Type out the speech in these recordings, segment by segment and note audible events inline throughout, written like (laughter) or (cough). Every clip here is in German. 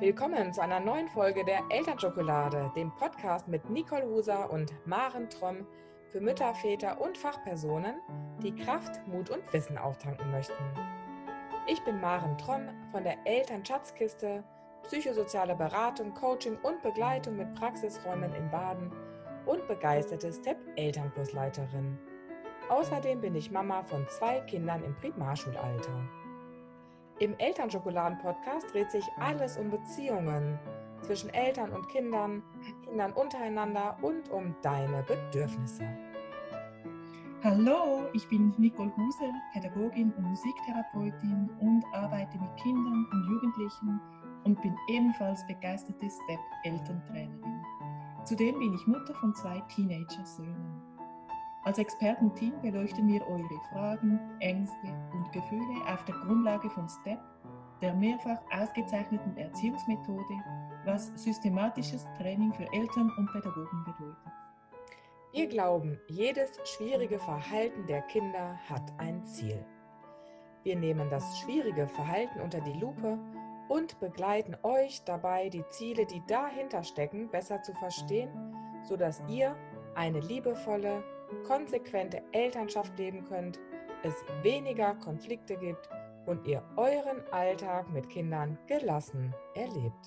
Willkommen zu einer neuen Folge der Elternschokolade, dem Podcast mit Nicole Huser und Maren Tromm für Mütter, Väter und Fachpersonen, die Kraft, Mut und Wissen auftanken möchten. Ich bin Maren Tromm von der Elternschatzkiste, psychosoziale Beratung, Coaching und Begleitung mit Praxisräumen in Baden und begeisterte Step-Elternkursleiterin. Außerdem bin ich Mama von zwei Kindern im Primarschulalter. Im Elternschokoladen-Podcast dreht sich alles um Beziehungen zwischen Eltern und Kindern, Kindern untereinander und um deine Bedürfnisse. Hallo, ich bin Nicole Huse, Pädagogin und Musiktherapeutin und arbeite mit Kindern und Jugendlichen und bin ebenfalls begeisterte Step-Elterntrainerin. Zudem bin ich Mutter von zwei Teenager-Söhnen. Als Expertenteam beleuchten wir eure Fragen, Ängste und Gefühle auf der Grundlage von STEP, der mehrfach ausgezeichneten Erziehungsmethode, was systematisches Training für Eltern und Pädagogen bedeutet. Wir glauben, jedes schwierige Verhalten der Kinder hat ein Ziel. Wir nehmen das schwierige Verhalten unter die Lupe und begleiten euch dabei, die Ziele, die dahinter stecken, besser zu verstehen, sodass ihr eine liebevolle, konsequente Elternschaft leben könnt, es weniger Konflikte gibt und ihr euren Alltag mit Kindern gelassen erlebt.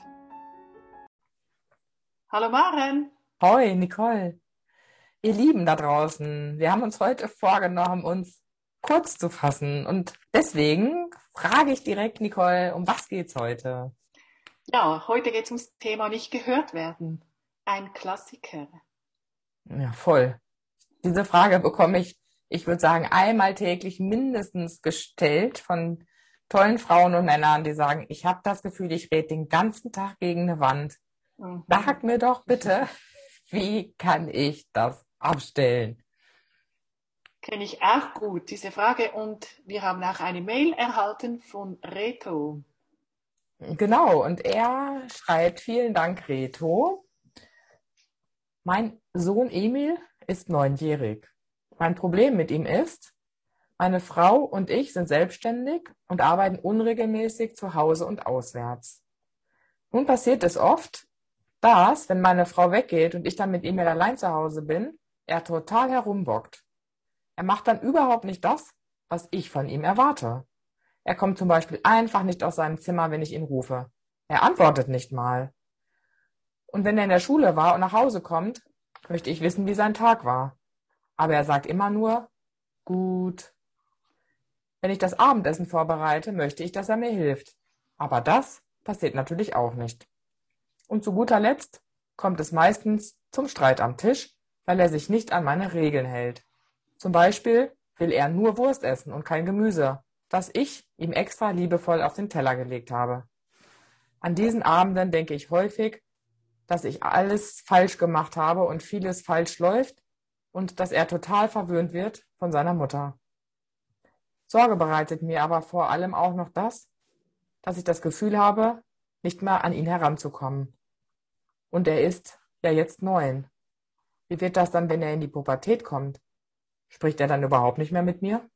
Hallo Maren. Hoi Nicole. Ihr Lieben da draußen, wir haben uns heute vorgenommen, uns kurz zu fassen und deswegen frage ich direkt Nicole, um was geht's heute? Ja, heute geht es ums Thema nicht gehört werden. Ein Klassiker. Ja, voll. Diese Frage bekomme ich, ich würde sagen, einmal täglich mindestens gestellt von tollen Frauen und Männern, die sagen, ich habe das Gefühl, ich rede den ganzen Tag gegen eine Wand. Mhm. Sag mir doch bitte, (laughs) wie kann ich das abstellen? Kenne ich auch gut, diese Frage. Und wir haben auch eine Mail erhalten von Reto. Genau, und er schreibt, vielen Dank, Reto. Mein Sohn Emil ist neunjährig. Mein Problem mit ihm ist, meine Frau und ich sind selbstständig und arbeiten unregelmäßig zu Hause und auswärts. Nun passiert es oft, dass, wenn meine Frau weggeht und ich dann mit ihm allein zu Hause bin, er total herumbockt. Er macht dann überhaupt nicht das, was ich von ihm erwarte. Er kommt zum Beispiel einfach nicht aus seinem Zimmer, wenn ich ihn rufe. Er antwortet nicht mal. Und wenn er in der Schule war und nach Hause kommt, möchte ich wissen, wie sein Tag war. Aber er sagt immer nur, gut. Wenn ich das Abendessen vorbereite, möchte ich, dass er mir hilft. Aber das passiert natürlich auch nicht. Und zu guter Letzt kommt es meistens zum Streit am Tisch, weil er sich nicht an meine Regeln hält. Zum Beispiel will er nur Wurst essen und kein Gemüse, das ich ihm extra liebevoll auf den Teller gelegt habe. An diesen Abenden denke ich häufig, dass ich alles falsch gemacht habe und vieles falsch läuft und dass er total verwöhnt wird von seiner Mutter. Sorge bereitet mir aber vor allem auch noch das, dass ich das Gefühl habe, nicht mehr an ihn heranzukommen. Und er ist ja jetzt neun. Wie wird das dann, wenn er in die Pubertät kommt? Spricht er dann überhaupt nicht mehr mit mir?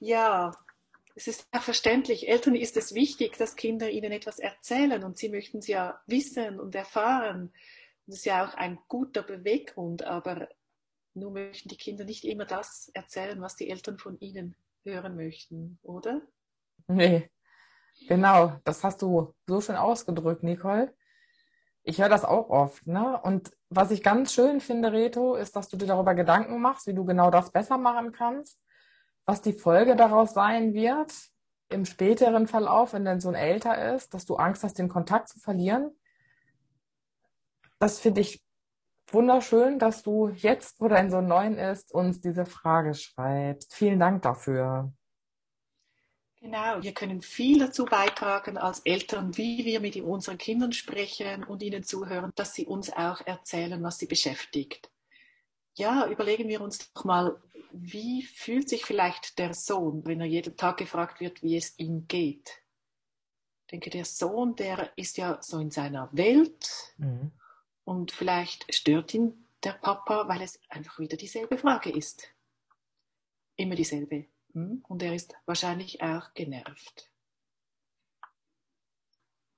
Ja, es ist ja verständlich. Eltern ist es wichtig, dass Kinder ihnen etwas erzählen und sie möchten es ja wissen und erfahren. Das ist ja auch ein guter Beweggrund, aber nur möchten die Kinder nicht immer das erzählen, was die Eltern von ihnen hören möchten, oder? Nee, genau. Das hast du so schön ausgedrückt, Nicole. Ich höre das auch oft, ne? Und was ich ganz schön finde, Reto, ist, dass du dir darüber Gedanken machst, wie du genau das besser machen kannst was die Folge daraus sein wird im späteren Verlauf, wenn dein Sohn älter ist, dass du Angst hast, den Kontakt zu verlieren. Das finde ich wunderschön, dass du jetzt, wo dein Sohn neun ist, uns diese Frage schreibst. Vielen Dank dafür. Genau, wir können viel dazu beitragen als Eltern, wie wir mit unseren Kindern sprechen und ihnen zuhören, dass sie uns auch erzählen, was sie beschäftigt. Ja, überlegen wir uns doch mal, wie fühlt sich vielleicht der Sohn, wenn er jeden Tag gefragt wird, wie es ihm geht? Ich denke, der Sohn, der ist ja so in seiner Welt mhm. und vielleicht stört ihn der Papa, weil es einfach wieder dieselbe Frage ist. Immer dieselbe. Hm? Und er ist wahrscheinlich auch genervt.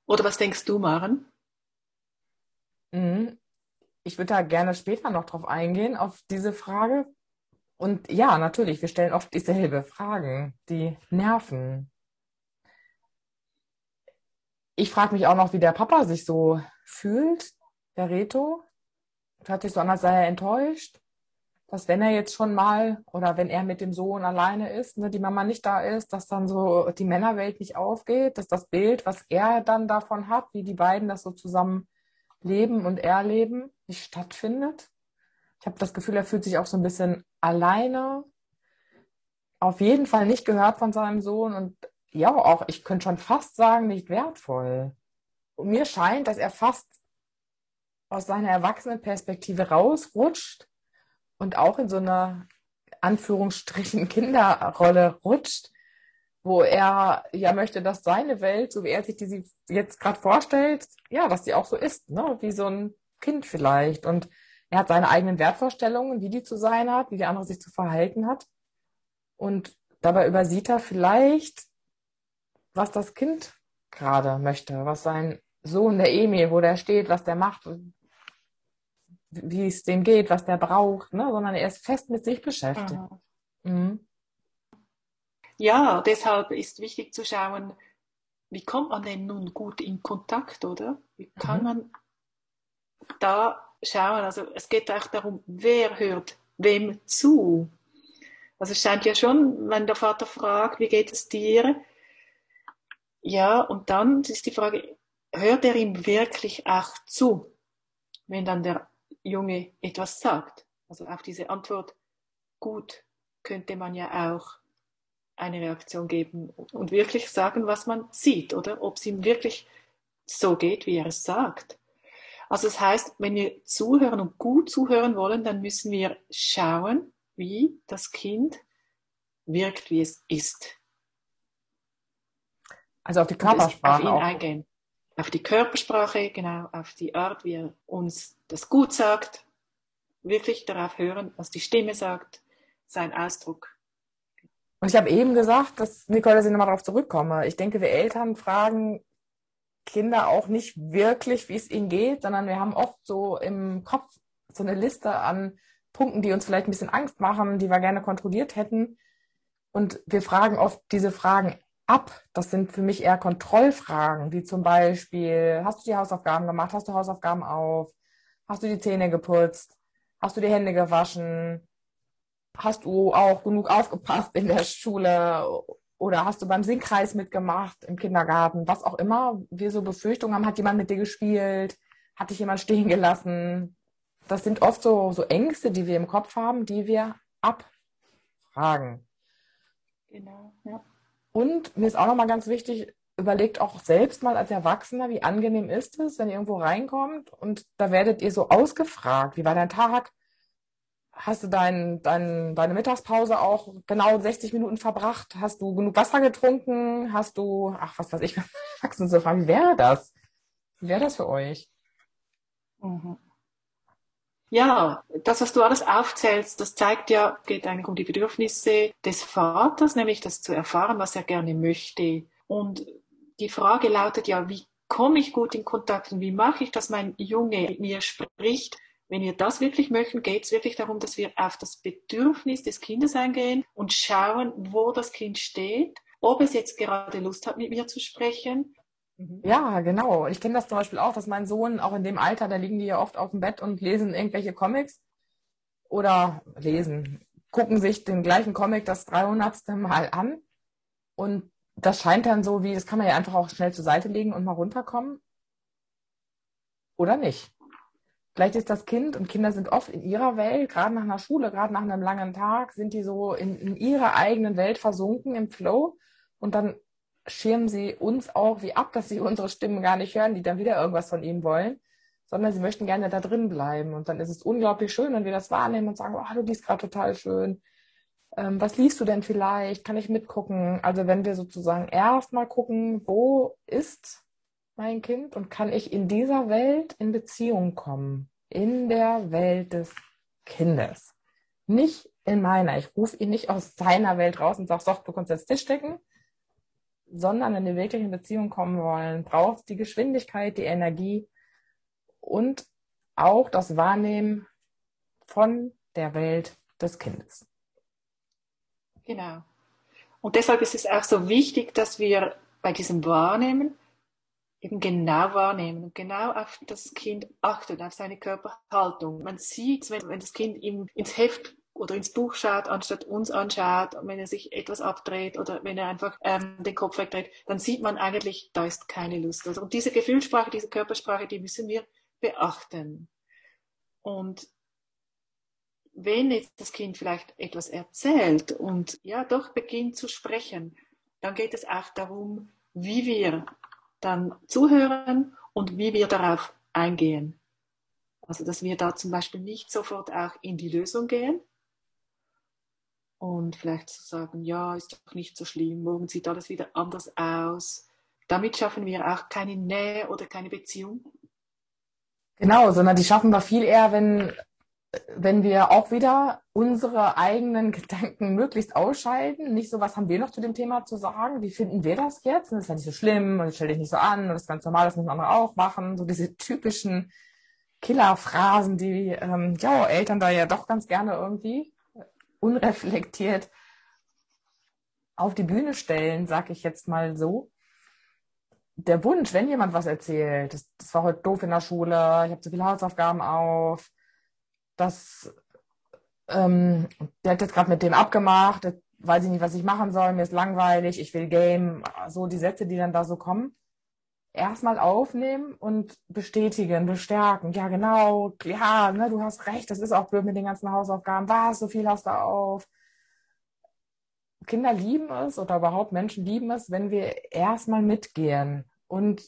Oder was denkst du, Maren? Mhm. Ich würde da gerne später noch drauf eingehen, auf diese Frage. Und ja, natürlich, wir stellen oft dieselbe Fragen, die nerven. Ich frage mich auch noch, wie der Papa sich so fühlt, der Reto. Hört sich so an, als sei er enttäuscht, dass wenn er jetzt schon mal oder wenn er mit dem Sohn alleine ist, ne, die Mama nicht da ist, dass dann so die Männerwelt nicht aufgeht, dass das Bild, was er dann davon hat, wie die beiden das so zusammen leben und erleben, nicht stattfindet. Ich habe das Gefühl, er fühlt sich auch so ein bisschen alleine, auf jeden Fall nicht gehört von seinem Sohn und ja, auch, ich könnte schon fast sagen, nicht wertvoll. Und mir scheint, dass er fast aus seiner Erwachsenenperspektive rausrutscht und auch in so eine Anführungsstrichen (laughs) Kinderrolle rutscht, wo er ja möchte, dass seine Welt, so wie er sich die jetzt gerade vorstellt, ja, dass die auch so ist, ne? wie so ein Kind vielleicht. Und er hat seine eigenen Wertvorstellungen, wie die zu sein hat, wie der andere sich zu verhalten hat. Und dabei übersieht er vielleicht, was das Kind gerade möchte, was sein Sohn, der Emil, wo der steht, was der macht, wie es dem geht, was der braucht, ne? sondern er ist fest mit sich beschäftigt. Mhm. Ja, deshalb ist wichtig zu schauen, wie kommt man denn nun gut in Kontakt, oder? Wie kann mhm. man da schauen? Also es geht auch darum, wer hört wem zu. Also es scheint ja schon, wenn der Vater fragt, wie geht es dir? Ja, und dann ist die Frage, hört er ihm wirklich auch zu, wenn dann der Junge etwas sagt? Also auf diese Antwort, gut, könnte man ja auch eine Reaktion geben und wirklich sagen, was man sieht, oder ob es ihm wirklich so geht, wie er es sagt. Also das heißt, wenn wir zuhören und gut zuhören wollen, dann müssen wir schauen, wie das Kind wirkt, wie es ist. Also auf die Körpersprache. Auf ihn auch. eingehen. Auf die Körpersprache, genau, auf die Art, wie er uns das gut sagt. Wirklich darauf hören, was die Stimme sagt, sein Ausdruck. Und ich habe eben gesagt, dass Nicole, dass ich nochmal darauf zurückkomme. Ich denke, wir Eltern fragen Kinder auch nicht wirklich, wie es ihnen geht, sondern wir haben oft so im Kopf so eine Liste an Punkten, die uns vielleicht ein bisschen Angst machen, die wir gerne kontrolliert hätten. Und wir fragen oft diese Fragen ab. Das sind für mich eher Kontrollfragen, wie zum Beispiel, hast du die Hausaufgaben gemacht? Hast du Hausaufgaben auf? Hast du die Zähne geputzt? Hast du die Hände gewaschen? hast du auch genug aufgepasst in der Schule oder hast du beim Singkreis mitgemacht im Kindergarten, was auch immer wir so Befürchtungen haben, hat jemand mit dir gespielt, hat dich jemand stehen gelassen. Das sind oft so, so Ängste, die wir im Kopf haben, die wir abfragen. Genau, ja. Und mir ist auch nochmal ganz wichtig, überlegt auch selbst mal als Erwachsener, wie angenehm ist es, wenn ihr irgendwo reinkommt und da werdet ihr so ausgefragt, wie war dein Tag? Hast du dein, dein, deine Mittagspause auch genau 60 Minuten verbracht? Hast du genug Wasser getrunken? Hast du, ach, was weiß ich, (laughs) wachsen so fragen, wie wäre das? Wie wäre das für euch? Mhm. Ja, das, was du alles aufzählst, das zeigt ja, geht eigentlich um die Bedürfnisse des Vaters, nämlich das zu erfahren, was er gerne möchte. Und die Frage lautet ja, wie komme ich gut in Kontakt und wie mache ich, dass mein Junge mit mir spricht, wenn wir das wirklich möchten, geht es wirklich darum, dass wir auf das Bedürfnis des Kindes eingehen und schauen, wo das Kind steht, ob es jetzt gerade Lust hat, mit mir zu sprechen. Mhm. Ja, genau. Ich kenne das zum Beispiel auch, dass mein Sohn auch in dem Alter, da liegen die ja oft auf dem Bett und lesen irgendwelche Comics oder lesen, gucken sich den gleichen Comic das 300. Mal an und das scheint dann so wie, das kann man ja einfach auch schnell zur Seite legen und mal runterkommen. Oder nicht? Vielleicht ist das Kind und Kinder sind oft in ihrer Welt, gerade nach einer Schule, gerade nach einem langen Tag, sind die so in, in ihrer eigenen Welt versunken im Flow und dann schirmen sie uns auch wie ab, dass sie unsere Stimmen gar nicht hören, die dann wieder irgendwas von ihm wollen, sondern sie möchten gerne da drin bleiben. Und dann ist es unglaublich schön, wenn wir das wahrnehmen und sagen, oh, du liest gerade total schön. Ähm, was liest du denn vielleicht? Kann ich mitgucken? Also wenn wir sozusagen erstmal gucken, wo ist mein Kind und kann ich in dieser Welt in Beziehung kommen, in der Welt des Kindes. Nicht in meiner. Ich rufe ihn nicht aus seiner Welt raus und sage, so, du kannst jetzt Tisch decken, sondern wenn wir wirklich in Beziehung kommen wollen, braucht es die Geschwindigkeit, die Energie und auch das Wahrnehmen von der Welt des Kindes. Genau. Und deshalb ist es auch so wichtig, dass wir bei diesem Wahrnehmen eben genau wahrnehmen und genau auf das Kind achten, auf seine Körperhaltung. Man sieht, wenn, wenn das Kind ihm ins Heft oder ins Buch schaut, anstatt uns anschaut, wenn er sich etwas abdreht oder wenn er einfach ähm, den Kopf wegdreht, dann sieht man eigentlich, da ist keine Lust. Also, und diese Gefühlssprache, diese Körpersprache, die müssen wir beachten. Und wenn jetzt das Kind vielleicht etwas erzählt und ja doch beginnt zu sprechen, dann geht es auch darum, wie wir dann zuhören und wie wir darauf eingehen. Also dass wir da zum Beispiel nicht sofort auch in die Lösung gehen und vielleicht zu sagen, ja, ist doch nicht so schlimm, morgen sieht alles wieder anders aus. Damit schaffen wir auch keine Nähe oder keine Beziehung. Genau, sondern die schaffen wir viel eher, wenn wenn wir auch wieder unsere eigenen Gedanken möglichst ausschalten, nicht so, was haben wir noch zu dem Thema zu sagen, wie finden wir das jetzt? Und das ist ja nicht so schlimm und stell dich nicht so an und das ist ganz normal, das müssen andere auch machen. So diese typischen Killerphrasen, die ähm, ja, Eltern da ja doch ganz gerne irgendwie unreflektiert auf die Bühne stellen, sag ich jetzt mal so. Der Wunsch, wenn jemand was erzählt, das, das war heute doof in der Schule, ich habe zu viele Hausaufgaben auf, das, ähm, der hat jetzt gerade mit dem abgemacht, das, weiß ich nicht, was ich machen soll, mir ist langweilig, ich will Game, so die Sätze, die dann da so kommen. Erstmal aufnehmen und bestätigen, bestärken. Ja, genau, ja, ne, du hast recht, das ist auch blöd mit den ganzen Hausaufgaben. Was, so viel hast du auf? Kinder lieben es oder überhaupt Menschen lieben es, wenn wir erstmal mitgehen und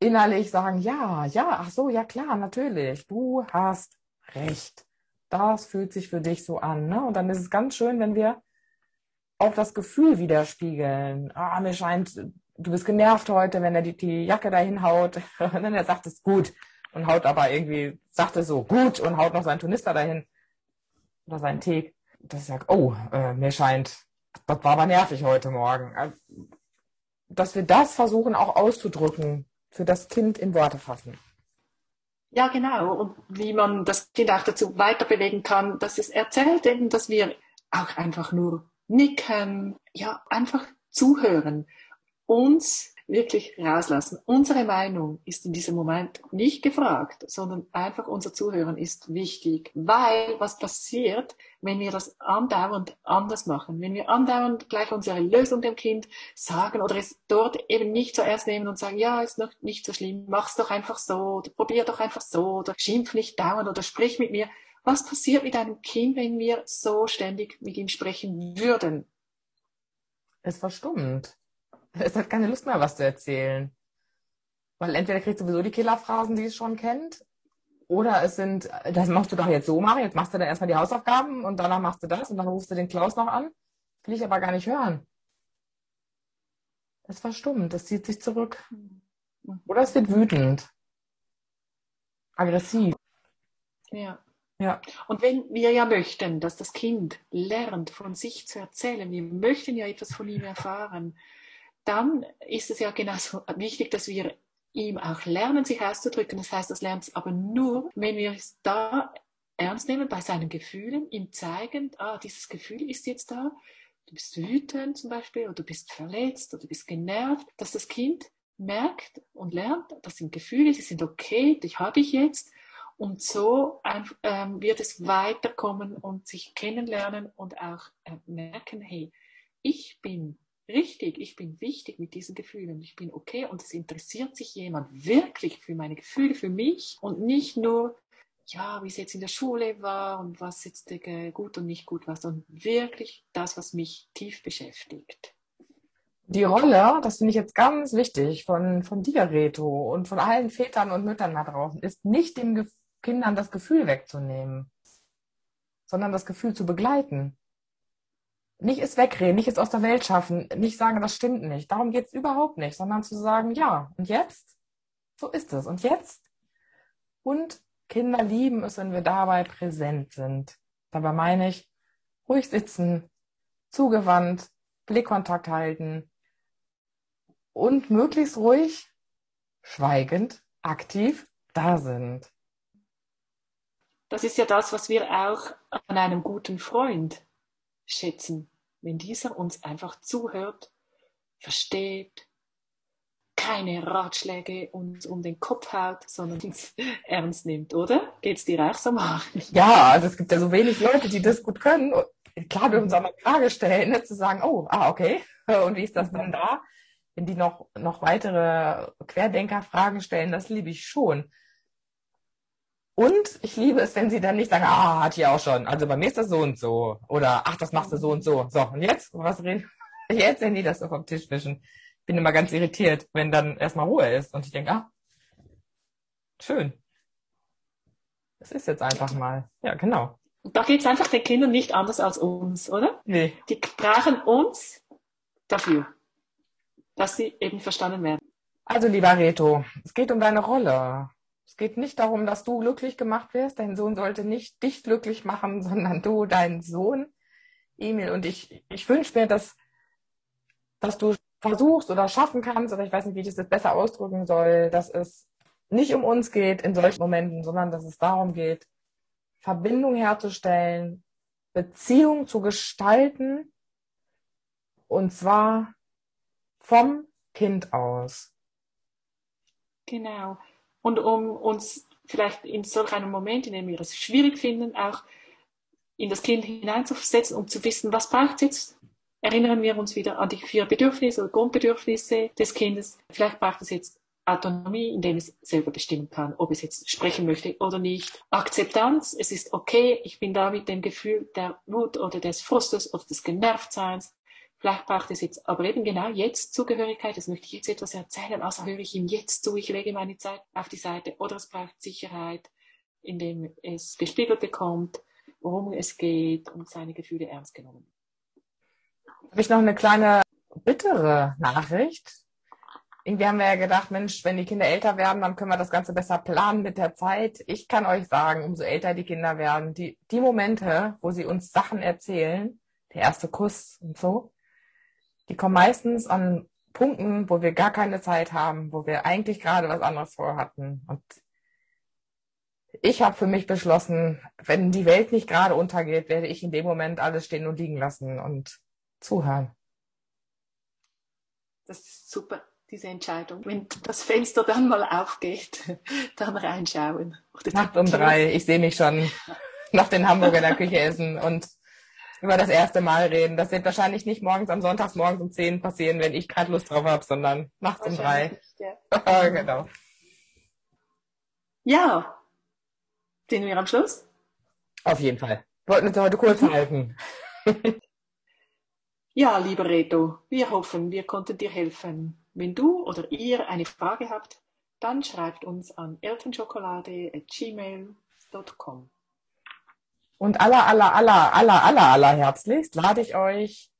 innerlich sagen, ja, ja, ach so, ja klar, natürlich, du hast recht. Das fühlt sich für dich so an. Ne? Und dann ist es ganz schön, wenn wir auch das Gefühl widerspiegeln. Ah, mir scheint, du bist genervt heute, wenn er die, die Jacke dahin haut. (laughs) und dann er sagt es gut und haut aber irgendwie, sagt es so gut und haut noch seinen Tonister dahin oder seinen Tee. Das sagt, oh, äh, mir scheint, das war aber nervig heute Morgen. Also, dass wir das versuchen auch auszudrücken, für das Kind in Worte fassen. Ja, genau. Und wie man das Kind auch dazu weiter bewegen kann, dass es erzählt eben, dass wir auch einfach nur nicken, ja, einfach zuhören, uns wirklich rauslassen. Unsere Meinung ist in diesem Moment nicht gefragt, sondern einfach unser Zuhören ist wichtig, weil was passiert, wenn wir das andauernd anders machen, wenn wir andauernd gleich unsere Lösung dem Kind sagen oder es dort eben nicht so ernst nehmen und sagen, ja, ist noch nicht so schlimm, mach's doch einfach so oder probier doch einfach so oder schimpf nicht dauernd oder sprich mit mir. Was passiert mit einem Kind, wenn wir so ständig mit ihm sprechen würden? Es verstummt (laughs) es hat keine Lust mehr, was zu erzählen. Weil entweder kriegt sowieso die Killerphrasen, die es schon kennt, oder es sind, das machst du doch jetzt so machen, jetzt machst du dann erstmal die Hausaufgaben und danach machst du das und dann rufst du den Klaus noch an. Will ich aber gar nicht hören. Es verstummt, es zieht sich zurück. Oder es wird wütend. Aggressiv. Ja. Ja. Und wenn wir ja möchten, dass das Kind lernt, von sich zu erzählen, wir möchten ja etwas von ihm erfahren, dann ist es ja genauso wichtig, dass wir ihm auch lernen, sich auszudrücken. Das heißt, das lernt es aber nur, wenn wir es da ernst nehmen bei seinen Gefühlen, ihm zeigen, ah, dieses Gefühl ist jetzt da. Du bist wütend zum Beispiel oder du bist verletzt oder du bist genervt, dass das Kind merkt und lernt, das sind Gefühle, die sind okay, die habe ich jetzt. Und so ähm, wird es weiterkommen und sich kennenlernen und auch äh, merken, hey, ich bin richtig, ich bin wichtig mit diesen Gefühlen, ich bin okay und es interessiert sich jemand wirklich für meine Gefühle, für mich und nicht nur, ja, wie es jetzt in der Schule war und was jetzt gut und nicht gut war, sondern wirklich das, was mich tief beschäftigt. Die Rolle, das finde ich jetzt ganz wichtig, von, von dir, Reto, und von allen Vätern und Müttern da draußen, ist nicht den Kindern das Gefühl wegzunehmen, sondern das Gefühl zu begleiten nicht es wegreden, nicht es aus der Welt schaffen, nicht sagen, das stimmt nicht. Darum geht es überhaupt nicht, sondern zu sagen, ja, und jetzt? So ist es. Und jetzt? Und Kinder lieben es, wenn wir dabei präsent sind. Dabei meine ich, ruhig sitzen, zugewandt, Blickkontakt halten, und möglichst ruhig, schweigend, aktiv da sind. Das ist ja das, was wir auch an einem guten Freund schätzen, wenn dieser uns einfach zuhört, versteht, keine Ratschläge uns um den Kopf haut, sondern uns (laughs) ernst nimmt, oder? Geht's dir auch so mal? Ja, also es gibt ja so wenig Leute, die das gut können. Klar, wir uns auch mal Frage stellen, ne, zu sagen, oh, ah, okay, (laughs) und wie ist das dann da? Wenn die noch, noch weitere Querdenker-Fragen stellen, das liebe ich schon. Und ich liebe es, wenn sie dann nicht sagen, ah, hat die auch schon. Also bei mir ist das so und so. Oder ach, das machst du so und so. So, und jetzt? Was reden? (laughs) Jetzt, wenn die das so vom Tisch wischen. Bin immer ganz irritiert, wenn dann erstmal Ruhe ist. Und ich denke, ah, schön. Das ist jetzt einfach mal. Ja, genau. Da geht es einfach den Kindern nicht anders als uns, oder? Nee. Die brauchen uns dafür, dass sie eben verstanden werden. Also, lieber Reto, es geht um deine Rolle. Es geht nicht darum, dass du glücklich gemacht wirst. Dein Sohn sollte nicht dich glücklich machen, (laughs) sondern du, dein Sohn. Emil und ich, ich wünsche mir, dass, dass du versuchst oder schaffen kannst, oder ich weiß nicht, wie ich das jetzt besser ausdrücken soll, dass es nicht um uns geht in solchen Momenten, sondern dass es darum geht, Verbindung herzustellen, Beziehung zu gestalten, und zwar vom Kind aus. Genau. Und um uns vielleicht in solch einem Moment, in dem wir es schwierig finden, auch in das Kind hineinzusetzen, um zu wissen, was braucht es jetzt? Erinnern wir uns wieder an die vier Bedürfnisse oder Grundbedürfnisse des Kindes. Vielleicht braucht es jetzt Autonomie, indem es selber bestimmen kann, ob es jetzt sprechen möchte oder nicht. Akzeptanz, es ist okay, ich bin da mit dem Gefühl der Wut oder des Frustes oder des Genervtseins. Vielleicht braucht es jetzt aber eben genau jetzt Zugehörigkeit. Das möchte ich jetzt etwas erzählen, also höre ich ihm jetzt zu, ich lege meine Zeit auf die Seite. Oder es braucht Sicherheit, indem es gespiegelt bekommt, worum es geht und seine Gefühle ernst genommen. Habe ich noch eine kleine bittere Nachricht. Irgendwie haben wir ja gedacht, Mensch, wenn die Kinder älter werden, dann können wir das Ganze besser planen mit der Zeit. Ich kann euch sagen, umso älter die Kinder werden, die, die Momente, wo sie uns Sachen erzählen, der erste Kuss und so, die kommen meistens an Punkten, wo wir gar keine Zeit haben, wo wir eigentlich gerade was anderes vorhatten. Und ich habe für mich beschlossen, wenn die Welt nicht gerade untergeht, werde ich in dem Moment alles stehen und liegen lassen und zuhören. Das ist super, diese Entscheidung. Wenn das Fenster dann mal aufgeht, (laughs) dann reinschauen. Nacht um drei, ich sehe mich schon (laughs) nach den Hamburger in der Küche essen und über das erste Mal reden. Das wird wahrscheinlich nicht morgens am Sonntagsmorgens um 10 passieren, wenn ich gerade Lust drauf habe, sondern nachts um drei. (laughs) Ja. genau. Ja. Sind wir am Schluss? Auf jeden Fall. Wollten uns heute kurz halten. (laughs) ja, lieber Reto, wir hoffen, wir konnten dir helfen. Wenn du oder ihr eine Frage habt, dann schreibt uns an elternschokolade.gmail.com. Und aller, aller, aller, aller, aller, aller herzlichst lade ich euch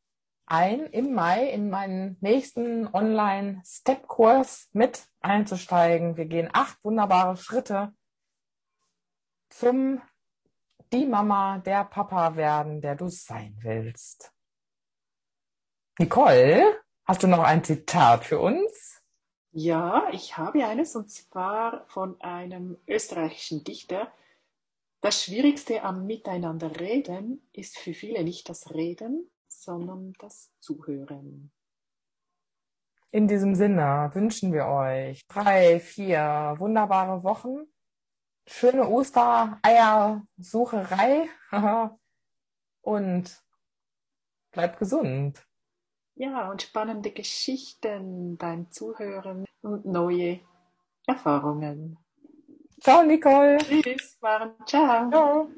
ein, im Mai in meinen nächsten Online-Step-Kurs mit einzusteigen. Wir gehen acht wunderbare Schritte zum die Mama, der Papa werden, der du sein willst. Nicole, hast du noch ein Zitat für uns? Ja, ich habe eines und zwar von einem österreichischen Dichter, das Schwierigste am Miteinanderreden ist für viele nicht das Reden, sondern das Zuhören. In diesem Sinne wünschen wir euch drei, vier wunderbare Wochen, schöne Ostereiersucherei (laughs) und bleibt gesund. Ja, und spannende Geschichten beim Zuhören und neue Erfahrungen. Ciao, Nicole. Tschüss, Maren. Ciao. Ciao.